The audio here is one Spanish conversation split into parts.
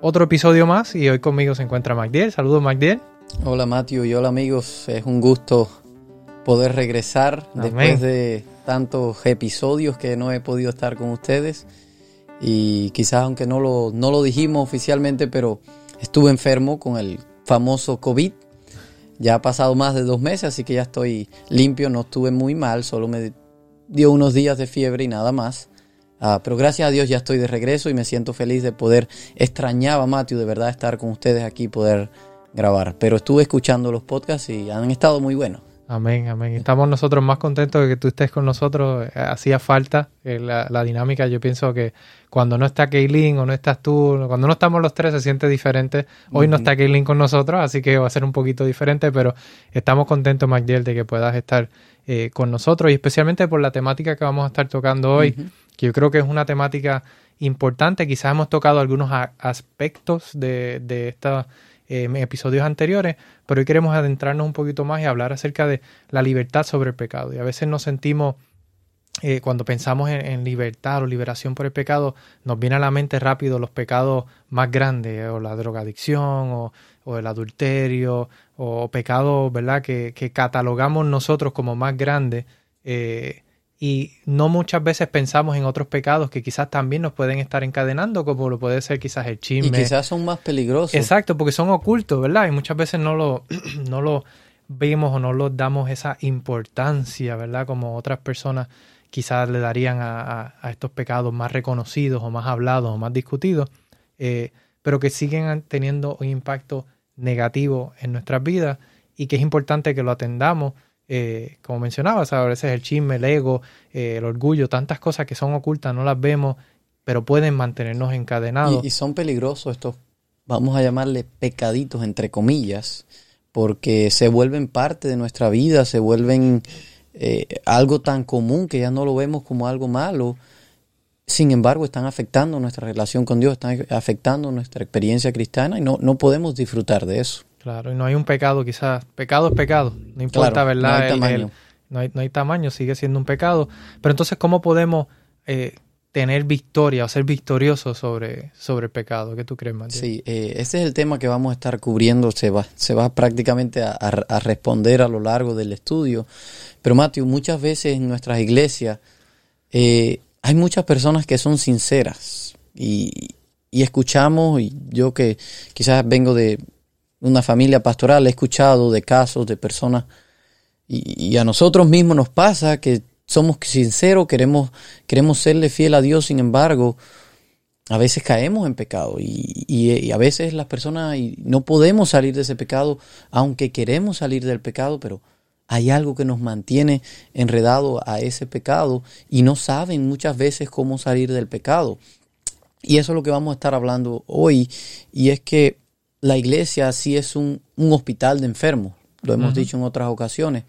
otro episodio más y hoy conmigo se encuentra Magdiel. Saludos Magdiel. Hola Matthew y hola amigos, es un gusto poder regresar después de tantos episodios que no he podido estar con ustedes y quizás aunque no lo, no lo dijimos oficialmente, pero estuve enfermo con el famoso COVID. Ya ha pasado más de dos meses, así que ya estoy limpio, no estuve muy mal, solo me dio unos días de fiebre y nada más. Ah, pero gracias a Dios ya estoy de regreso y me siento feliz de poder, extrañaba Matthew de verdad estar con ustedes aquí, poder grabar. Pero estuve escuchando los podcasts y han estado muy buenos. Amén, amén. Estamos nosotros más contentos de que tú estés con nosotros. Eh, hacía falta eh, la, dinámica. Yo pienso que cuando no está Kaylin o no estás tú, cuando no estamos los tres se siente diferente. Hoy no está Kaylin con nosotros, así que va a ser un poquito diferente, pero estamos contentos, Magdiel, de que puedas estar eh, con nosotros y especialmente por la temática que vamos a estar tocando hoy que yo creo que es una temática importante. Quizás hemos tocado algunos aspectos de, de estos eh, episodios anteriores, pero hoy queremos adentrarnos un poquito más y hablar acerca de la libertad sobre el pecado. Y a veces nos sentimos, eh, cuando pensamos en, libertad o liberación por el pecado, nos viene a la mente rápido los pecados más grandes, o la drogadicción, o, o el adulterio, o pecados, ¿verdad?, que, catalogamos nosotros como más grandes. Eh, y no muchas veces pensamos en otros pecados que quizás también nos pueden estar encadenando, como lo puede ser quizás el chisme. Y quizás son más peligrosos. Exacto, porque son ocultos, ¿verdad? Y muchas veces no lo, no lo vemos o no lo damos esa importancia, ¿verdad? Como otras personas quizás le darían a, estos pecados más reconocidos o más hablados o más discutidos, eh, pero que siguen teniendo un impacto negativo en nuestras vidas y que es importante que lo atendamos eh, como mencionabas, a veces el chisme, el ego, eh, el orgullo, tantas cosas que son ocultas, no las vemos, pero pueden mantenernos encadenados. Y, son peligrosos estos, vamos a llamarle pecaditos, entre comillas, porque se vuelven parte de nuestra vida, se vuelven eh, algo tan común que ya no lo vemos como algo malo. Sin embargo, están afectando nuestra relación con Dios, están afectando nuestra experiencia cristiana y no, no podemos disfrutar de eso. Claro, y no hay un pecado, quizás. Pecado es pecado, no importa, ¿verdad? No hay, tamaño. no, hay, tamaño, sigue siendo un pecado. Pero entonces, ¿cómo podemos eh, tener victoria o ser victoriosos sobre, sobre el pecado? ¿Qué tú crees, Mateo? Sí, eh, ese es el tema que vamos a estar cubriendo. Se va, se va prácticamente a, responder a lo largo del estudio. Pero, Mateo, muchas veces en nuestras iglesias eh, hay muchas personas que son sinceras y, y escuchamos, y yo que quizás vengo de una familia pastoral, he escuchado de casos de personas y, a nosotros mismos nos pasa que somos sinceros, queremos, queremos serle fiel a Dios, sin embargo, a veces caemos en pecado y, a veces las personas no podemos salir de ese pecado, aunque queremos salir del pecado, pero hay algo que nos mantiene enredado a ese pecado y no saben muchas veces cómo salir del pecado. Y eso es lo que vamos a estar hablando hoy, y es que la iglesia sí es un, hospital de enfermos, lo hemos dicho en otras ocasiones,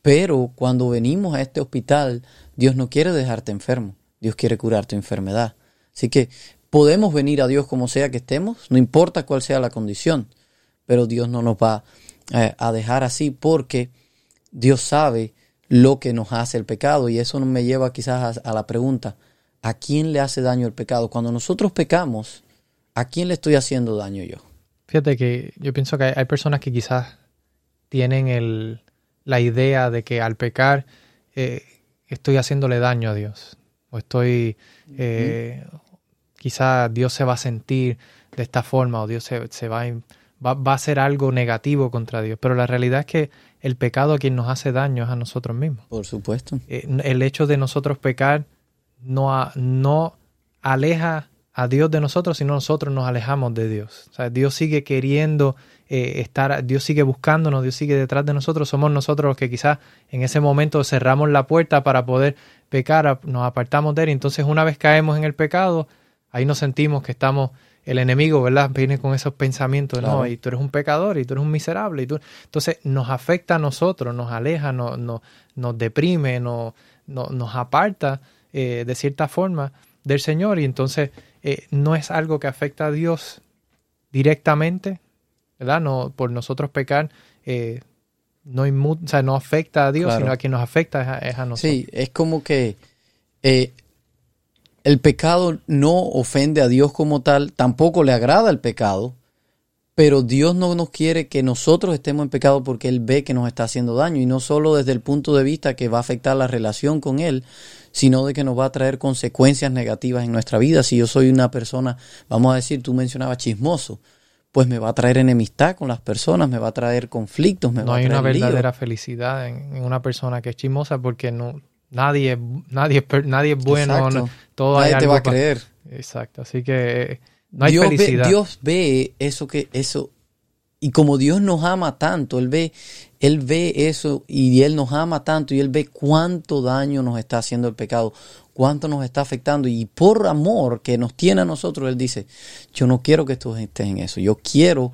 pero cuando venimos a este hospital, Dios no quiere dejarte enfermo, Dios quiere curar tu enfermedad. Así que podemos venir a Dios como sea que estemos, no importa cuál sea la condición, pero Dios no nos va eh, a dejar así porque Dios sabe lo que nos hace el pecado y eso me lleva quizás a la pregunta, ¿a quién le hace daño el pecado? Cuando nosotros pecamos, ¿a quién le estoy haciendo daño yo? Fíjate que yo pienso que hay, personas que quizás tienen el, la idea de que al pecar eh, estoy haciéndole daño a Dios. O estoy, eh, quizás Dios se va a sentir de esta forma o Dios se, se va, a, va, va, a hacer algo negativo contra Dios. Pero la realidad es que el pecado a quien nos hace daño es a nosotros mismos. Por supuesto. Eh, el hecho de nosotros pecar no, no aleja a Dios de nosotros, sino nosotros nos alejamos de Dios. O sea, Dios sigue queriendo eh, estar, Dios sigue buscándonos, Dios sigue detrás de nosotros. Somos nosotros los que quizás en ese momento cerramos la puerta para poder pecar, nos apartamos de Él. Entonces, una vez caemos en el pecado, ahí nos sentimos que estamos el enemigo, ¿verdad? Viene con esos pensamientos, ¿no? Y tú eres un pecador y tú eres un miserable. Y tú... Entonces nos afecta a nosotros, nos aleja, nos, nos, deprime, nos, nos aparta eh, de cierta forma del Señor. Y entonces eh, no es algo que afecta a Dios directamente, ¿verdad? No, por nosotros pecar. Eh, no, o sea, no afecta a Dios, sino a quien nos afecta es a, nosotros. Sí, es como que eh, el pecado no ofende a Dios como tal, tampoco le agrada el pecado, pero Dios no nos quiere que nosotros estemos en pecado porque Él ve que nos está haciendo daño y no solo desde el punto de vista que va a afectar la relación con Él, sino de que nos va a traer consecuencias negativas en nuestra vida. Si yo soy una persona, vamos a decir, tú mencionabas chismoso, pues me va a traer enemistad con las personas, me va a traer conflictos, me no va a traer hay una verdadera felicidad en, una persona que es chismosa porque no nadie nadie nadie es bueno, todo nadie te va a creer. Exacto, así que no hay Dios felicidad. Ve, Dios ve eso que eso y como Dios nos ama tanto, él ve él ve eso y él nos ama tanto y él ve cuánto daño nos está haciendo el pecado, cuánto nos está afectando y por amor que nos tiene a nosotros él dice, "Yo no quiero que tú estés en eso. Yo quiero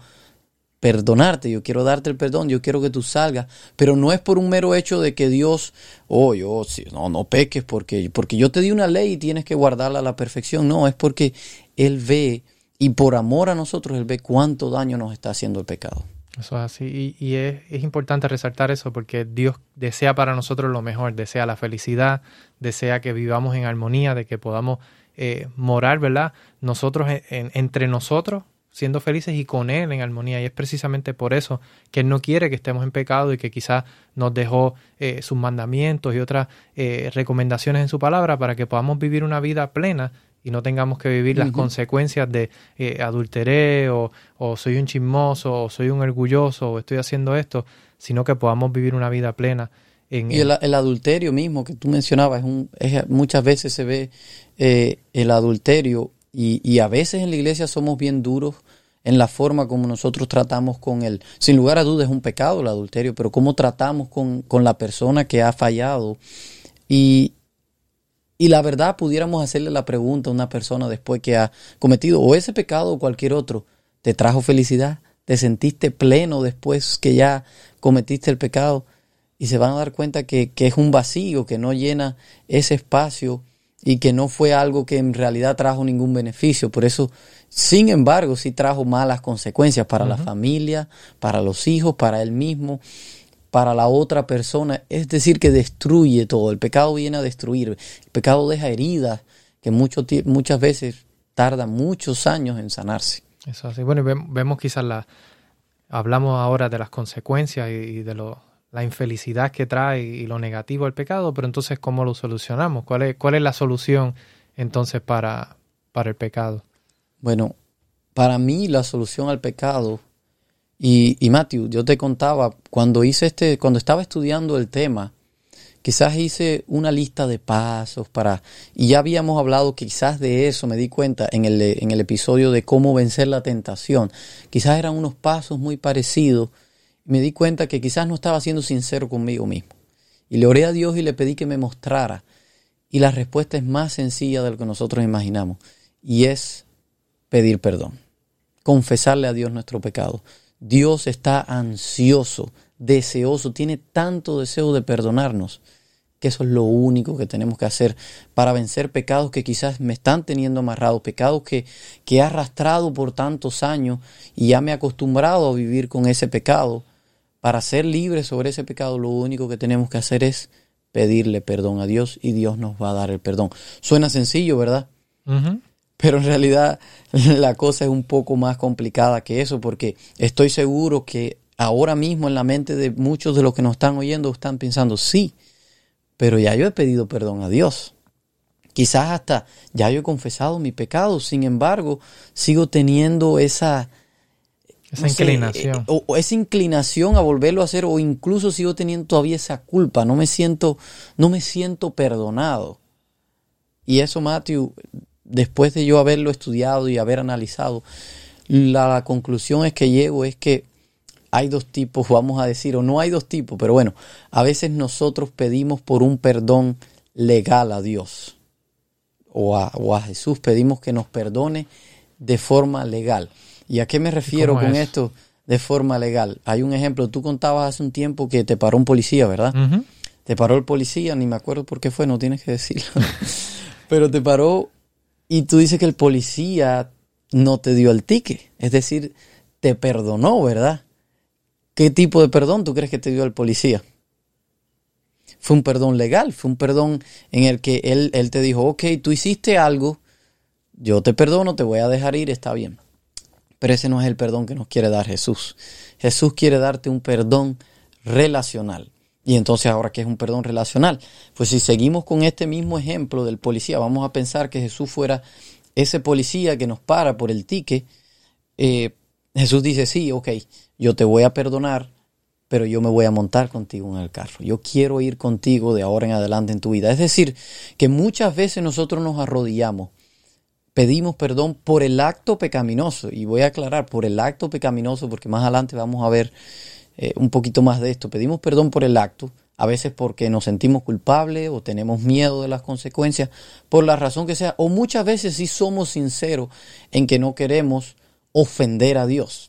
perdonarte, yo quiero darte el perdón, yo quiero que tú salgas, pero no es por un mero hecho de que Dios, oh, yo, no, no peques porque, porque yo te di una ley y tienes que guardarla a la perfección, no, es porque Él ve y por amor a nosotros Él ve cuánto daño nos está haciendo el pecado. Eso es así, y, es, es, importante resaltar eso porque Dios desea para nosotros lo mejor, desea la felicidad, desea que vivamos en armonía, de que podamos eh, morar, ¿verdad? Nosotros entre nosotros siendo felices y con Él en armonía. Y es precisamente por eso que Él no quiere que estemos en pecado y que quizás nos dejó eh, sus mandamientos y otras eh, recomendaciones en su palabra para que podamos vivir una vida plena y no tengamos que vivir las consecuencias de eh, adulteré o, soy un chismoso o soy un orgulloso o estoy haciendo esto, sino que podamos vivir una vida plena. En y el, adulterio mismo que tú mencionabas, es un, muchas veces se ve el adulterio y, y, a veces en la iglesia somos bien duros en la forma como nosotros tratamos con él. Sin lugar a dudas es un pecado el adulterio, pero cómo tratamos con, la persona que ha fallado. Y, y la verdad pudiéramos hacerle la pregunta a una persona después que ha cometido o ese pecado o cualquier otro, ¿te trajo felicidad? ¿Te sentiste pleno después que ya cometiste el pecado? Y se van a dar cuenta que, que es un vacío, que no llena ese espacio y que no fue algo que en realidad trajo ningún beneficio. Por eso, sin embargo, sí trajo malas consecuencias para la familia, para los hijos, para él mismo, para la otra persona. Es decir, que destruye todo. El pecado viene a destruir. El pecado deja heridas que mucho, muchas veces tardan muchos años en sanarse. Eso así. Bueno, vemos quizás la... Hablamos ahora de las consecuencias y de lo la infelicidad que trae y lo negativo al pecado, pero entonces ¿cómo lo solucionamos? ¿Cuál es, cuál es la solución entonces para, para el pecado? Bueno, para mí la solución al pecado, y, Matthew, yo te contaba, cuando hice este, cuando estaba estudiando el tema, quizás hice una lista de pasos para, y ya habíamos hablado quizás de eso, me di cuenta en el, en el episodio de cómo vencer la tentación, quizás eran unos pasos muy parecidos me di cuenta que quizás no estaba siendo sincero conmigo mismo. Y le oré a Dios y le pedí que me mostrara. Y la respuesta es más sencilla de lo que nosotros imaginamos. Y es pedir perdón. Confesarle a Dios nuestro pecado. Dios está ansioso, deseoso, tiene tanto deseo de perdonarnos que eso es lo único que tenemos que hacer para vencer pecados que quizás me están teniendo amarrados, pecados que, que he arrastrado por tantos años y ya me he acostumbrado a vivir con ese pecado para ser libres sobre ese pecado, lo único que tenemos que hacer es pedirle perdón a Dios y Dios nos va a dar el perdón. Suena sencillo, ¿verdad? Pero en realidad la cosa es un poco más complicada que eso, porque estoy seguro que ahora mismo en la mente de muchos de los que nos están oyendo están pensando, sí, pero ya yo he pedido perdón a Dios. Quizás hasta ya yo he confesado mi pecado, sin embargo, sigo teniendo esa, esa inclinación. Eh, o, esa inclinación a volverlo a hacer, o incluso sigo teniendo todavía esa culpa, no me siento, no me siento perdonado. Y eso, Matthew, después de yo haberlo estudiado y haber analizado, la, conclusión es que llego es que hay dos tipos, vamos a decir, o no hay dos tipos, pero bueno, a veces nosotros pedimos por un perdón legal a Dios o a, o a Jesús, pedimos que nos perdone de forma legal. ¿Y a qué me refiero con esto de forma legal? Hay un ejemplo, tú contabas hace un tiempo que te paró un policía, ¿verdad? Te paró el policía, ni me acuerdo por qué fue, no tienes que decirlo. Pero te paró y tú dices que el policía no te dio el ticket, es decir, te perdonó, ¿verdad? ¿Qué tipo de perdón tú crees que te dio el policía? Fue un perdón legal, fue un perdón en el que él, él te dijo, ok, tú hiciste algo, yo te perdono, te voy a dejar ir, está bien. Pero ese no es el perdón que nos quiere dar Jesús. Jesús quiere darte un perdón relacional. Y entonces ahora, ¿qué es un perdón relacional? Pues si seguimos con este mismo ejemplo del policía, vamos a pensar que Jesús fuera ese policía que nos para por el ticket. Eh, Jesús dice, sí, ok, yo te voy a perdonar, pero yo me voy a montar contigo en el carro. Yo quiero ir contigo de ahora en adelante en tu vida. Es decir, que muchas veces nosotros nos arrodillamos, pedimos perdón por el acto pecaminoso. Y voy a aclarar, por el acto pecaminoso, porque más adelante vamos a ver eh, un poquito más de esto. Pedimos perdón por el acto, a veces porque nos sentimos culpables o tenemos miedo de las consecuencias, por la razón que sea, o muchas veces sí somos sinceros en que no queremos ofender a Dios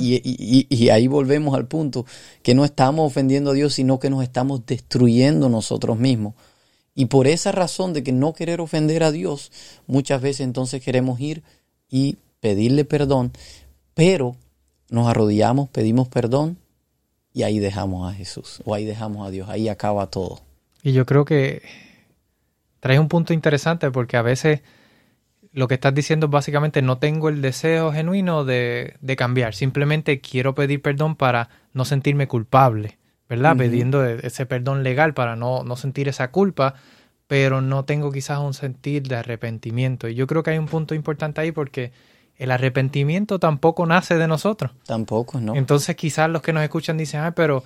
y, ahí volvemos al punto que no estamos ofendiendo a Dios, sino que nos estamos destruyendo nosotros mismos. Y por esa razón de que no querer ofender a Dios, muchas veces entonces queremos ir y pedirle perdón, pero nos arrodillamos, pedimos perdón y ahí dejamos a Jesús o ahí dejamos a Dios, ahí acaba todo. Y yo creo que trae un punto interesante porque a veces lo que estás diciendo es básicamente no tengo el deseo genuino de, cambiar, simplemente quiero pedir perdón para no sentirme culpable, ¿verdad? Pidiendo e, ese perdón legal para no, no sentir esa culpa, pero no tengo quizás un sentir de arrepentimiento. Y yo creo que hay un punto importante ahí porque el arrepentimiento tampoco nace de nosotros. Tampoco, ¿no? Entonces quizás los que nos escuchan dicen, ay, pero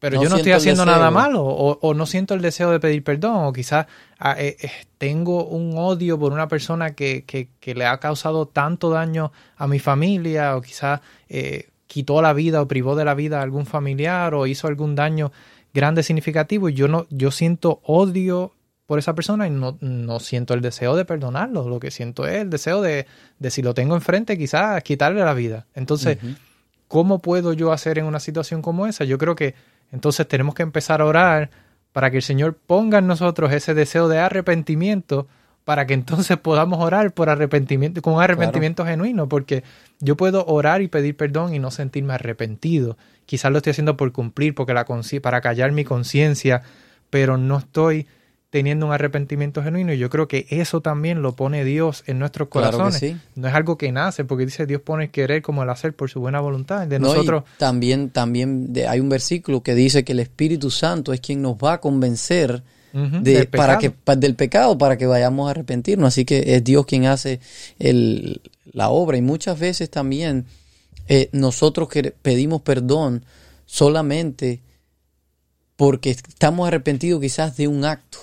pero yo no estoy haciendo nada malo o, no siento el deseo de pedir perdón o quizás ah, eh, eh, tengo un odio por una persona que, que, le ha causado tanto daño a mi familia o quizás eh, quitó la vida o privó de la vida a algún familiar o hizo algún daño grande significativo y yo no yo siento odio por esa persona y no, no siento el deseo de perdonarlo lo que siento es el deseo de, de si lo tengo enfrente quizás quitarle la vida entonces ¿cómo puedo yo hacer en una situación como esa? yo creo que entonces tenemos que empezar a orar para que el Señor ponga en nosotros ese deseo de arrepentimiento para que entonces podamos orar por arrepentimiento, con arrepentimiento genuino, porque yo puedo orar y pedir perdón y no sentirme arrepentido. Quizás lo estoy haciendo por cumplir, porque la para callar mi conciencia, pero no estoy teniendo un arrepentimiento genuino. Y yo creo que eso también lo pone Dios en nuestros corazones. No es algo que nace, porque dice Dios pone el querer como el hacer por su buena voluntad. De nosotros. también, también hay un versículo que dice que el Espíritu Santo es quien nos va a convencer de, del, para que, del pecado para que vayamos a arrepentirnos. Así que es Dios quien hace el, la obra. Y muchas veces también eh, nosotros que pedimos perdón solamente porque estamos arrepentidos quizás de un acto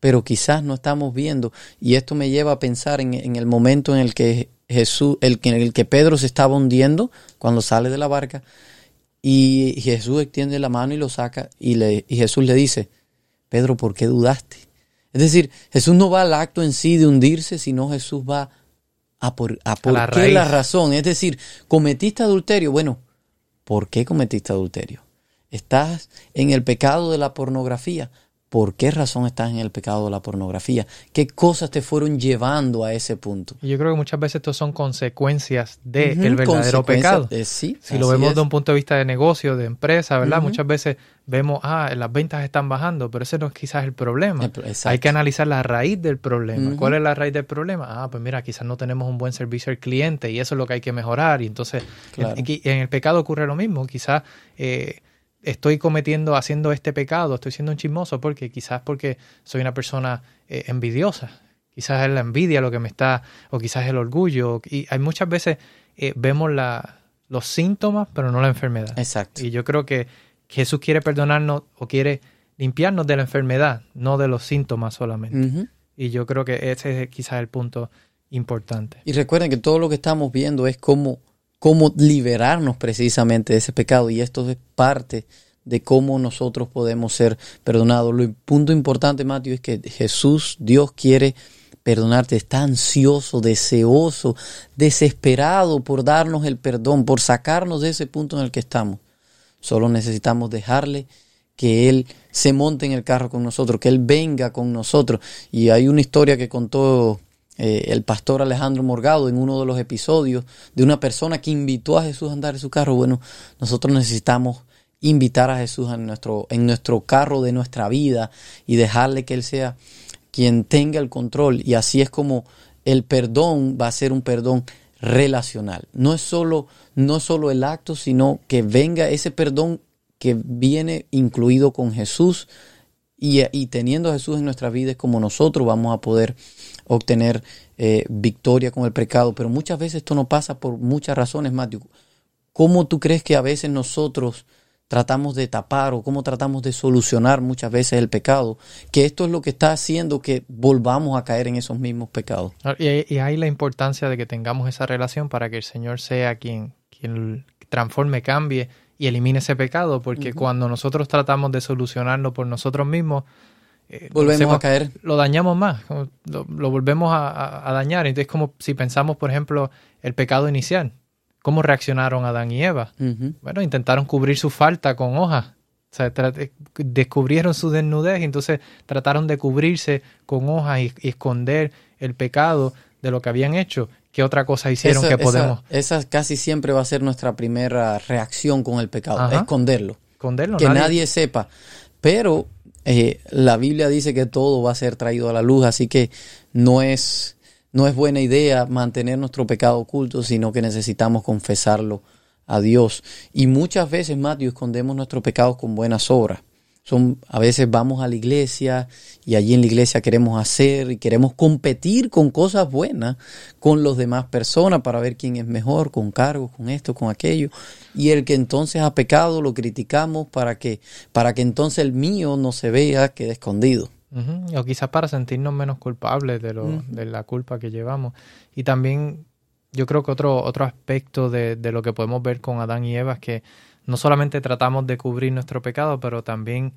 pero quizás no estamos viendo. Y esto me lleva a pensar en, el momento en el que Jesús, el, en el que Pedro se estaba hundiendo cuando sale de la barca y Jesús extiende la mano y lo saca y, le, y Jesús le dice, Pedro, ¿por qué dudaste? Es decir, Jesús no va al acto en sí de hundirse, sino Jesús va a por, a por la qué la razón. Es decir, cometiste adulterio. Bueno, ¿por qué cometiste adulterio? Estás en el pecado de la pornografía por qué razón estás en el pecado de la pornografía, qué cosas te fueron llevando a ese punto. Yo creo que muchas veces esto son consecuencias del de verdadero pecado. si lo vemos de un punto de vista de negocio, de empresa, ¿verdad? Muchas veces vemos, ah, las ventas están bajando, pero ese no es quizás el problema. Hay que analizar la raíz del problema. ¿Cuál es la raíz del problema? Ah, pues mira, quizás no tenemos un buen servicio al cliente y eso es lo que hay que mejorar. Y entonces, en, el pecado ocurre lo mismo. Quizás... Eh, estoy cometiendo, haciendo este pecado, estoy siendo un chismoso porque quizás porque soy una persona eh, envidiosa, quizás es la envidia lo que me está, o quizás es el orgullo, y hay muchas veces eh, vemos la, los síntomas, pero no la enfermedad. Exacto. Y yo creo que Jesús quiere perdonarnos o quiere limpiarnos de la enfermedad, no de los síntomas solamente. Y yo creo que ese es quizás el punto importante. Y recuerden que todo lo que estamos viendo es cómo cómo liberarnos precisamente de ese pecado y esto es parte de cómo nosotros podemos ser perdonados. Lo punto importante, Mateo, es que Jesús, Dios quiere perdonarte, está ansioso, deseoso, desesperado por darnos el perdón, por sacarnos de ese punto en el que estamos. Solo necesitamos dejarle que Él se monte en el carro con nosotros, que Él venga con nosotros. Y hay una historia que contó eh, el pastor Alejandro Morgado en uno de los episodios de una persona que invitó a Jesús a andar en su carro. Bueno, nosotros necesitamos invitar a Jesús en nuestro, en nuestro carro de nuestra vida y dejarle que Él sea quien tenga el control. Y así es como el perdón va a ser un perdón relacional. No es solo, no solo el acto, sino que venga ese perdón que viene incluido con Jesús y, y teniendo a Jesús en nuestras vidas como nosotros vamos a poder obtener eh, victoria con el pecado. Pero muchas veces esto no pasa por muchas razones, Matthew. ¿Cómo tú crees que a veces nosotros tratamos de tapar o cómo tratamos de solucionar muchas veces el pecado, que esto es lo que está haciendo que volvamos a caer en esos mismos pecados. Y, y hay la importancia de que tengamos esa relación para que el Señor sea quien, quien transforme, cambie y elimine ese pecado, porque cuando nosotros tratamos de solucionarlo por nosotros mismos, eh, volvemos a caer. Lo dañamos más, lo, volvemos a, dañar. Entonces, como si pensamos, por ejemplo, el pecado inicial. ¿Cómo reaccionaron Adán y Eva? Bueno, intentaron cubrir su falta con hojas. O sea, descubrieron su desnudez y entonces trataron de cubrirse con hojas y, esconder el pecado de lo que habían hecho. ¿Qué otra cosa hicieron que podemos? Esa, casi siempre va a ser nuestra primera reacción con el pecado, esconderlo. Esconderlo. Que nadie sepa. Pero eh, la Biblia dice que todo va a ser traído a la luz, así que no es, no es buena idea mantener nuestro pecado oculto, sino que necesitamos confesarlo a Dios. Y muchas veces, Matthew, escondemos nuestros pecados con buenas obras. Son, a veces vamos a la iglesia y allí en la iglesia queremos hacer y queremos competir con cosas buenas con los demás personas para ver quién es mejor, con cargos, con esto, con aquello. Y el que entonces ha pecado lo criticamos para que, para que entonces el mío no se vea, quede escondido. O quizás para sentirnos menos culpables de, lo, de la culpa que llevamos. Y también yo creo que otro, otro aspecto de, de lo que podemos ver con Adán y Eva es que no solamente tratamos de cubrir nuestro pecado, pero también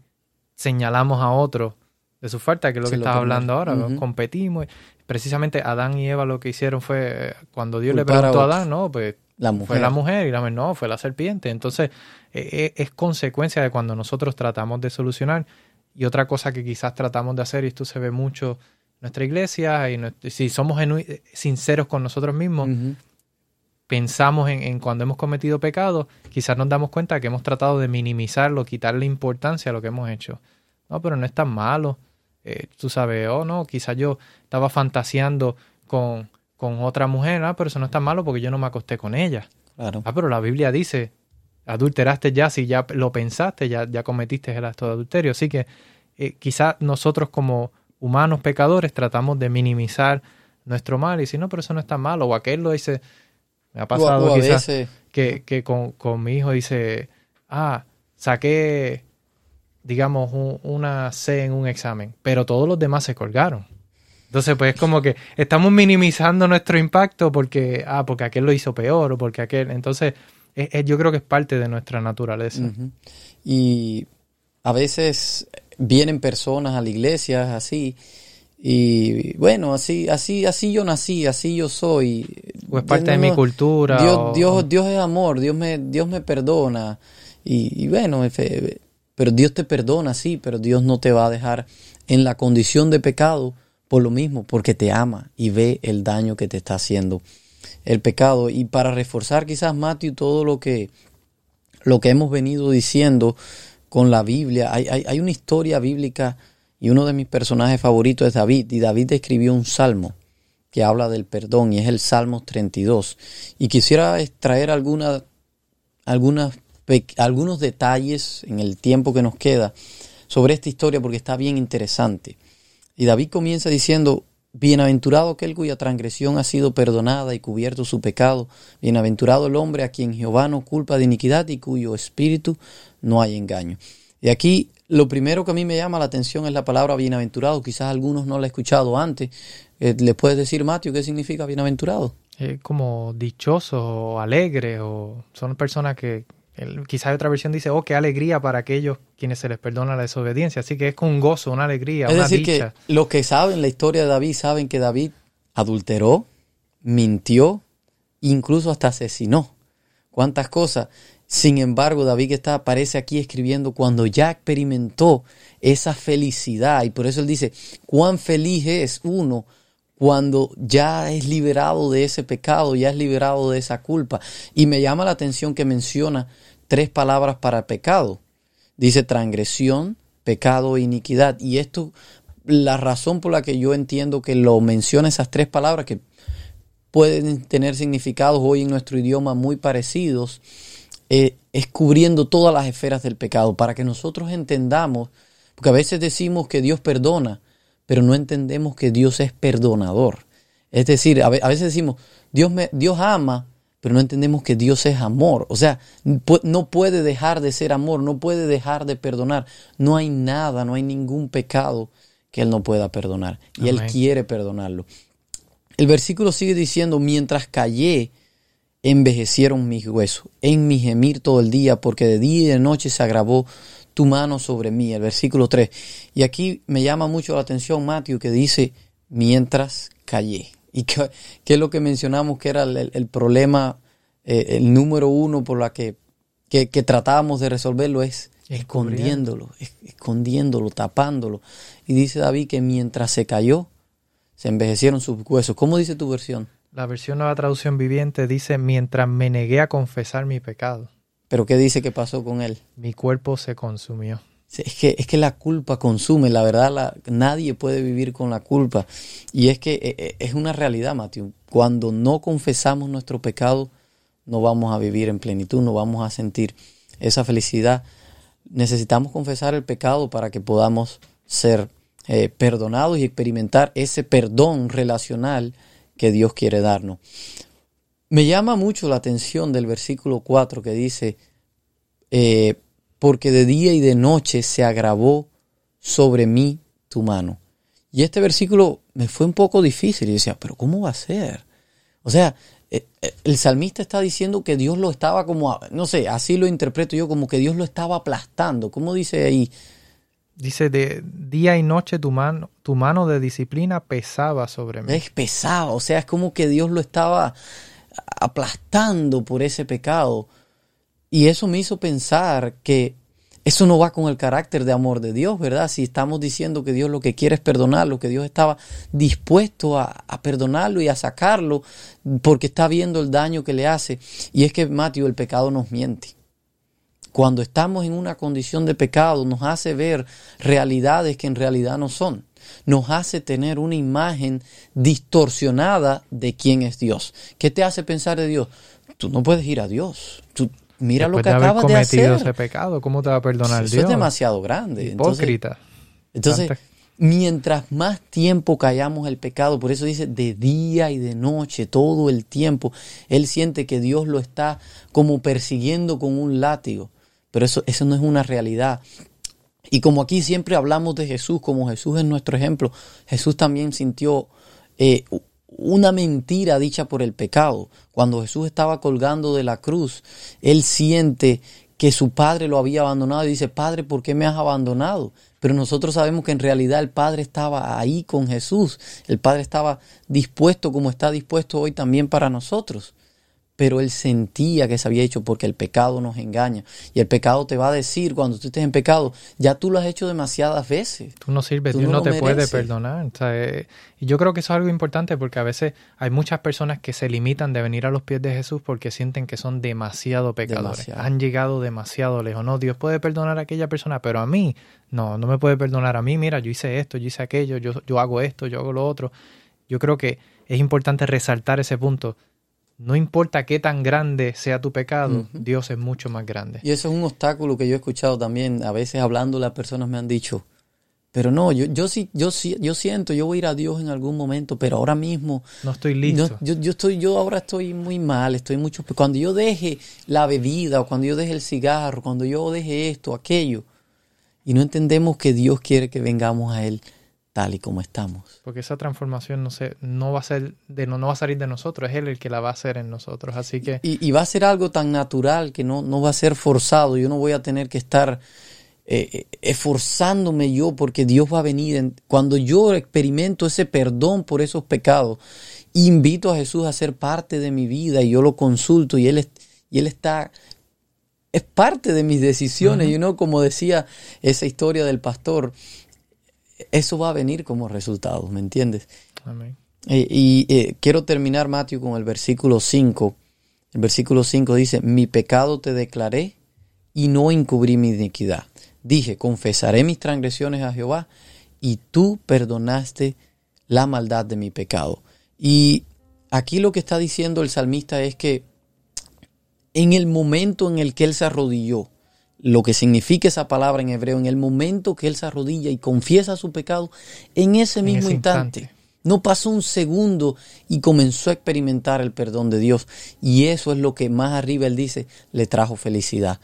señalamos a otro de su falta, que es lo que estás hablando ahora, competimos. Precisamente Adán y Eva lo que hicieron fue, cuando Dios le preguntó a, Adán, no, pues la mujer. fue la mujer y la mujer no, fue la serpiente. Entonces, e, e, es consecuencia de cuando nosotros tratamos de solucionar. Y otra cosa que quizás tratamos de hacer, y esto se ve mucho en nuestra iglesia, y si somos sinceros con nosotros mismos, pensamos en, cuando hemos cometido pecado, quizás nos damos cuenta que hemos tratado de minimizarlo, quitarle importancia a lo que hemos hecho. No, pero no es tan malo. Eh, tú sabes, oh no, quizás yo estaba fantaseando con, con otra mujer, ah, pero eso no es tan malo porque yo no me acosté con ella. Claro. Ah, pero la Biblia dice, adulteraste ya, si ya lo pensaste, ya, ya cometiste el acto de adulterio. Así que eh, quizás nosotros como humanos pecadores tratamos de minimizar nuestro mal y decir, no, pero eso no es tan malo. O aquel lo dice, me ha pasado quizás que, que con, con, mi hijo dice, ah, saqué, digamos, una C en un examen, pero todos los demás se colgaron. Entonces, pues es como que estamos minimizando nuestro impacto porque, ah, porque aquel lo hizo peor o porque aquel. Entonces, yo creo que es parte de nuestra naturaleza. Y a veces vienen personas a la iglesia así y bueno, así, así, así yo nací, así yo soy. O es parte de mi cultura. Dios, Dios, Dios es amor, Dios me, Dios me perdona. Y, bueno, pero Dios te perdona, sí, pero Dios no te va a dejar en la condición de pecado por lo mismo, porque te ama y ve el daño que te está haciendo el pecado. Y para reforzar quizás, Matthew, todo lo que, lo que hemos venido diciendo con la Biblia, hay, hay, hay una historia bíblica y uno de mis personajes favoritos es David. Y David escribió un salmo que habla del perdón y es el Salmo 32. Y quisiera extraer alguna, algunas, algunos detalles en el tiempo que nos queda sobre esta historia porque está bien interesante. Y David comienza diciendo, Bienaventurado aquel cuya transgresión ha sido perdonada y cubierto su pecado. Bienaventurado el hombre a quien Jehová no culpa de iniquidad y cuyo espíritu no hay engaño. Y aquí lo primero que a mí me llama la atención es la palabra bienaventurado. Quizás algunos no la han escuchado antes. Eh, ¿Le puedes decir, Mateo, qué significa bienaventurado? como dichoso o alegre o son personas que quizás otra versión dice, oh, qué alegría para aquellos quienes se les perdona la desobediencia. Así que es con un gozo, una alegría, es una decir, que los que saben la historia de David saben que David adulteró, mintió, incluso hasta asesinó. ¿Cuántas cosas? Sin embargo, David está, aparece aquí escribiendo cuando ya experimentó esa felicidad. Y por eso él dice, cuán feliz es uno cuando ya es liberado de ese pecado, ya es liberado de esa culpa. Y me llama la atención que menciona tres palabras para pecado. Dice transgresión, pecado e iniquidad. Y esto, la razón por la que yo entiendo que lo menciona esas tres palabras, que pueden tener significados hoy en nuestro idioma muy parecidos, eh, es cubriendo todas las esferas del pecado, para que nosotros entendamos, porque a veces decimos que Dios perdona, pero no entendemos que Dios es perdonador. Es decir, a veces decimos, Dios, me, Dios ama, pero no entendemos que Dios es amor. O sea, no puede dejar de ser amor, no puede dejar de perdonar. No hay nada, no hay ningún pecado que Él no pueda perdonar. Y Él quiere perdonarlo. El versículo sigue diciendo, mientras callé, envejecieron mis huesos, en mi gemir todo el día, porque de día y de noche se agravó tu mano sobre mí. El versículo 3. Y aquí me llama mucho la atención Mateo que dice, mientras callé. ¿Y qué, es lo que mencionamos que era el, problema, eh, el número uno por la que, que, tratábamos de resolverlo? Es escondiéndolo, escondiéndolo, tapándolo. Y dice David que mientras se cayó, se envejecieron sus huesos. ¿Cómo dice tu versión? La versión Nueva Traducción Viviente dice, mientras me negué a confesar mi pecado. ¿Pero qué dice que pasó con él? Mi cuerpo se consumió. Es que, es que la culpa consume, la verdad, la, nadie puede vivir con la culpa. Y es que eh, eh, es una realidad, Mateo. Cuando no confesamos nuestro pecado, no vamos a vivir en plenitud, no vamos a sentir esa felicidad. Necesitamos confesar el pecado para que podamos ser eh, perdonados y experimentar ese perdón relacional que Dios quiere darnos. Me llama mucho la atención del versículo 4 que dice, eh, porque de día y de noche se agravó sobre mí tu mano. Y este versículo me fue un poco difícil y decía, pero ¿cómo va a ser? O sea, eh, eh, el salmista está diciendo que Dios lo estaba como, no sé, así lo interpreto yo, como que Dios lo estaba aplastando. ¿Cómo dice ahí? Dice, de día y noche tu mano, tu mano de disciplina pesaba sobre mí. Es pesado, o sea, es como que Dios lo estaba aplastando por ese pecado. Y eso me hizo pensar que eso no va con el carácter de amor de Dios, ¿verdad? Si estamos diciendo que Dios lo que quiere es perdonarlo, que Dios estaba dispuesto a, perdonarlo y a sacarlo porque está viendo el daño que le hace. Y es que, Mateo, el pecado nos miente. Cuando estamos en una condición de pecado, nos hace ver realidades que en realidad no son nos hace tener una imagen distorsionada de quién es Dios. ¿Qué te hace pensar de Dios? Tú no puedes ir a Dios. Tú, mira lo que acabas de hacer. ese pecado, ¿cómo te va a perdonar Eso Dios? es demasiado grande. Hipócrita. Entonces, mientras más tiempo callamos el pecado, por eso dice de día y de noche, todo el tiempo, él siente que Dios lo está como persiguiendo con un látigo. Pero eso, eso no es una realidad. Y como aquí siempre hablamos de Jesús, como Jesús es nuestro ejemplo, Jesús también sintió eh, una mentira dicha por el pecado. Cuando Jesús estaba colgando de la cruz, él siente que su padre lo había abandonado y dice, Padre, ¿por qué me has abandonado? Pero nosotros sabemos que en realidad el Padre estaba ahí con Jesús. El Padre estaba dispuesto como está dispuesto hoy también para nosotros pero él sentía que se había hecho porque el pecado nos engaña. Y el pecado te va a decir cuando tú estés en pecado, ya tú lo has hecho demasiadas veces. Tú no sirves, Dios no, te puede perdonar. Eh, y yo creo que eso es algo importante porque a veces hay muchas personas que se limitan de venir a los pies de Jesús porque sienten que son demasiado pecadores. Han llegado demasiado lejos. No, Dios puede perdonar a aquella persona, pero a mí, no, no me puede perdonar a mí. Mira, yo hice esto, yo hice aquello, yo, yo hago esto, yo hago lo otro. Yo creo que es importante resaltar ese punto no importa qué tan grande sea tu pecado, Dios es mucho más grande. Y eso es un obstáculo que yo he escuchado también. A veces hablando las personas me han dicho, pero no, yo, yo sí, yo sí, yo siento, yo voy a ir a Dios en algún momento, pero ahora mismo no estoy listo. yo, yo estoy, yo ahora estoy muy mal, estoy mucho. Cuando yo deje la bebida, o cuando yo deje el cigarro, cuando yo deje esto, aquello, y no entendemos que Dios quiere que vengamos a Él tal y como estamos. Porque esa transformación no, se, no, va a ser de, no, no va a salir de nosotros, es Él el que la va a hacer en nosotros. Así que... Y, y va a ser algo tan natural que no, no va a ser forzado. Yo no voy a tener que estar eh, esforzándome yo porque Dios va a venir. Cuando yo experimento ese perdón por esos pecados, invito a Jesús a ser parte de mi vida y yo lo consulto y Él, y él está es parte de mis decisiones. Y uno, como decía esa historia del pastor, eso va a venir como resultado, ¿me entiendes? Amén. Eh, y eh, quiero terminar, Mateo, con el versículo 5. El versículo 5 dice, mi pecado te declaré y no encubrí mi iniquidad. Dije, confesaré mis transgresiones a Jehová y tú perdonaste la maldad de mi pecado. Y aquí lo que está diciendo el salmista es que en el momento en el que él se arrodilló, lo que significa esa palabra en hebreo, en el momento que él se arrodilla y confiesa su pecado, en ese mismo instante, No pasó un segundo y comenzó a experimentar el perdón de Dios. Y eso es lo que más arriba él dice, le trajo felicidad.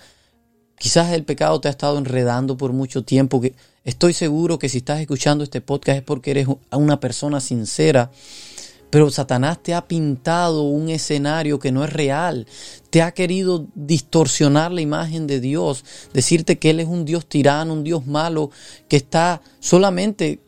Quizás el pecado te ha estado enredando por mucho tiempo. Que estoy seguro que si estás escuchando este podcast es porque eres una persona sincera pero Satanás te ha pintado un escenario que no es real. Te ha querido distorsionar la imagen de Dios, decirte que Él es un Dios tirano, un Dios malo, que está solamente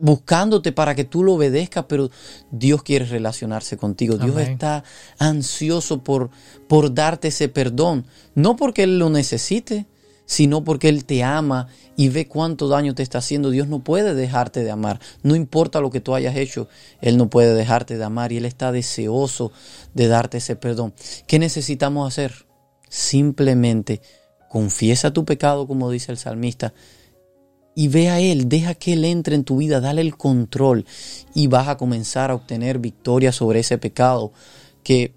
buscándote para que tú lo obedezcas, pero Dios quiere relacionarse contigo. Dios está ansioso por, por darte ese perdón, no porque Él lo necesite, sino porque Él te ama y ve cuánto daño te está haciendo. Dios no puede dejarte de amar. No importa lo que tú hayas hecho, Él no puede dejarte de amar y Él está deseoso de darte ese perdón. ¿Qué necesitamos hacer? Simplemente confiesa tu pecado, como dice el salmista, y ve a Él, deja que Él entre en tu vida, dale el control y vas a comenzar a obtener victoria sobre ese pecado que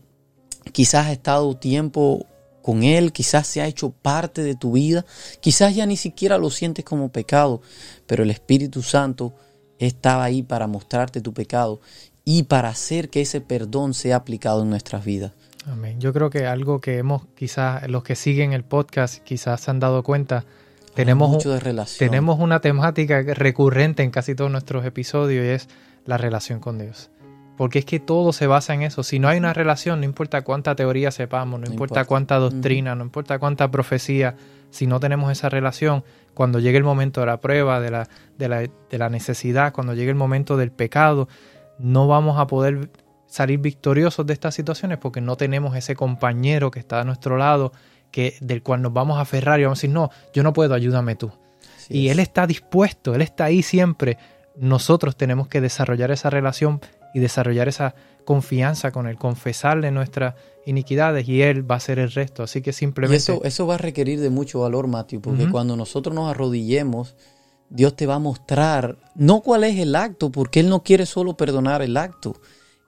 quizás ha estado tiempo con Él, quizás se ha hecho parte de tu vida, quizás ya ni siquiera lo sientes como pecado, pero el Espíritu Santo estaba ahí para mostrarte tu pecado y para hacer que ese perdón sea aplicado en nuestras vidas. Amén. Yo creo que algo que hemos, quizás los que siguen el podcast, quizás se han dado cuenta, tenemos, mucho de relación. tenemos una temática recurrente en casi todos nuestros episodios y es la relación con Dios. Porque es que todo se basa en eso. Si no hay una relación, no importa cuánta teoría sepamos, no, importa, cuánta doctrina, no importa cuánta profecía, si no tenemos esa relación, cuando llegue el momento de la prueba, de la, de la, de la necesidad, cuando llegue el momento del pecado, no vamos a poder salir victoriosos de estas situaciones porque no tenemos ese compañero que está a nuestro lado, que, del cual nos vamos a aferrar y vamos a decir, no, yo no puedo, ayúdame tú. y Él está dispuesto, Él está ahí siempre. Nosotros tenemos que desarrollar esa relación y desarrollar esa confianza con Él, confesarle nuestras iniquidades y Él va a hacer el resto. Así que simplemente... eso, eso va a requerir de mucho valor, Matthew, porque cuando nosotros nos arrodillemos, Dios te va a mostrar no cuál es el acto, porque Él no quiere solo perdonar el acto,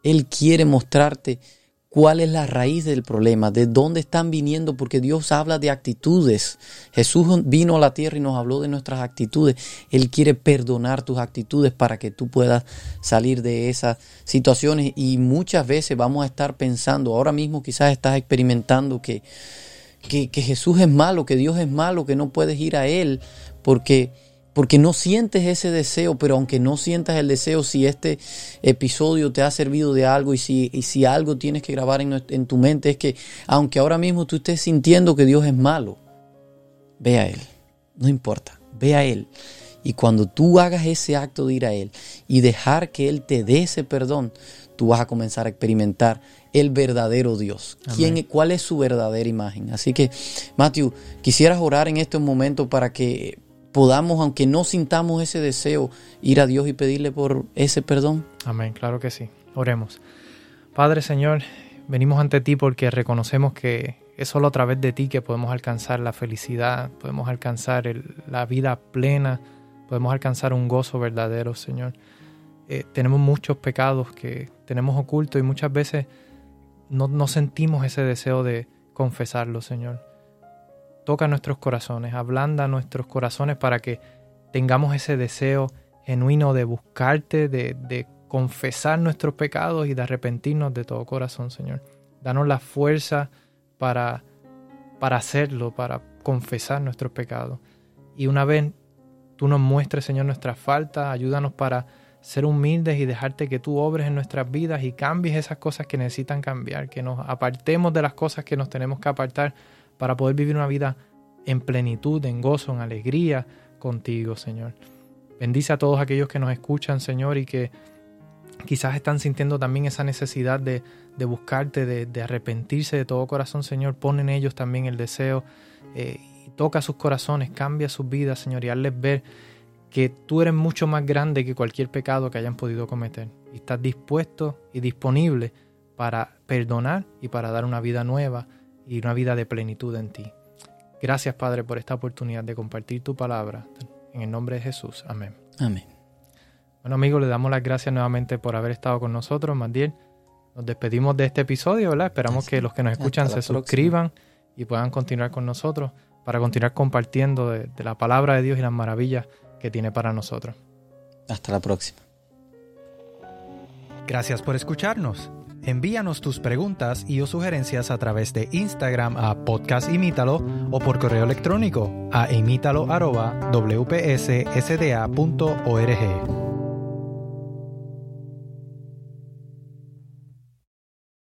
Él quiere mostrarte cuál es la raíz del problema, de dónde están viniendo, porque Dios habla de actitudes. Jesús vino a la tierra y nos habló de nuestras actitudes. Él quiere perdonar tus actitudes para que tú puedas salir de esas situaciones. Y muchas veces vamos a estar pensando, ahora mismo quizás estás experimentando que, que, Jesús es malo, que Dios es malo, que no puedes ir a Él, porque porque no sientes ese deseo, pero aunque no sientas el deseo, si este episodio te ha servido de algo y si, si algo tienes que grabar en, en, tu mente es que aunque ahora mismo tú estés sintiendo que Dios es malo, ve a Él, no importa, ve a Él. Y cuando tú hagas ese acto de ir a Él y dejar que Él te dé ese perdón, tú vas a comenzar a experimentar el verdadero Dios. ¿Quién, ¿Cuál es su verdadera imagen? Así que, Matthew, quisieras orar en estos momentos para que podamos, aunque no sintamos ese deseo, ir a Dios y pedirle por ese perdón? Amén, claro que sí. Oremos. Padre Señor, venimos ante ti porque reconocemos que es solo a través de ti que podemos alcanzar la felicidad, podemos alcanzar la vida plena, podemos alcanzar un gozo verdadero, Señor. Eh, tenemos muchos pecados que tenemos ocultos y muchas veces no, no sentimos ese deseo de confesarlo, Señor toca nuestros corazones, ablanda nuestros corazones para que tengamos ese deseo genuino de buscarte, de, confesar nuestros pecados y de arrepentirnos de todo corazón, Señor. Danos la fuerza para, para hacerlo, para confesar nuestros pecados. Y una vez tú nos muestres, Señor, nuestras faltas, ayúdanos para ser humildes y dejarte que tú obres en nuestras vidas y cambies esas cosas que necesitan cambiar, que nos apartemos de las cosas que nos tenemos que apartar para poder vivir una vida en plenitud, en gozo, en alegría contigo, Señor. Bendice a todos aquellos que nos escuchan, Señor, y que quizás están sintiendo también esa necesidad de, buscarte, de, arrepentirse de todo corazón, Señor. Pon en ellos también el deseo eh, toca sus corazones, cambia sus vidas, Señor, y hazles ver que tú eres mucho más grande que cualquier pecado que hayan podido cometer. Y estás dispuesto y disponible para perdonar y para dar una vida nueva y una vida de plenitud en ti. Gracias, Padre, por esta oportunidad de compartir tu palabra. En el nombre de Jesús. Amén. Amén. Bueno, amigos, le damos las gracias nuevamente por haber estado con nosotros. Mandiel, nos despedimos de este episodio, ¿verdad? Esperamos que los que nos escuchan se suscriban y puedan continuar con nosotros para continuar compartiendo de la palabra de Dios y las maravillas que tiene para nosotros. Hasta la próxima. Gracias por escucharnos. Envíanos tus preguntas y o sugerencias a través de Instagram a podcastimítalo o por correo electrónico a imítalo.wpssda.org.